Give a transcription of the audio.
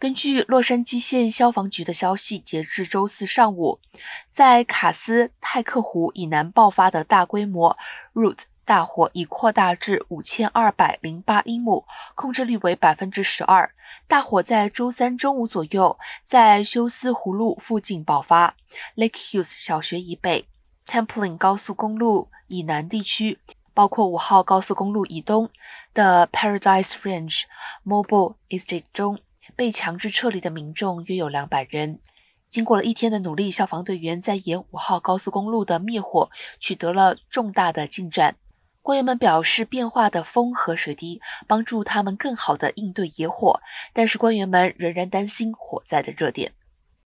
根据洛杉矶县消防局的消息，截至周四上午，在卡斯泰克湖以南爆发的大规模 Root 大火已扩大至五千二百零八英亩，控制率为百分之十二。大火在周三中午左右在休斯湖路附近爆发，Lake Hughes 小学以北、Templin 高速公路以南地区，包括五号高速公路以东的 Paradise Fringe Mobile Estate 中。被强制撤离的民众约有两百人。经过了一天的努力，消防队员在沿五号高速公路的灭火取得了重大的进展。官员们表示，变化的风和水滴帮助他们更好地应对野火，但是官员们仍然担心火灾的热点。